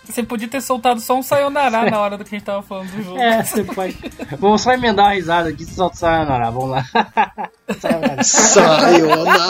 Você podia ter soltado só um sayonara na hora do que a gente tava falando do jogo. É, você pode. Vamos só emendar uma risada aqui, você solta o sayonara. Vamos lá. sayonara. sayonara!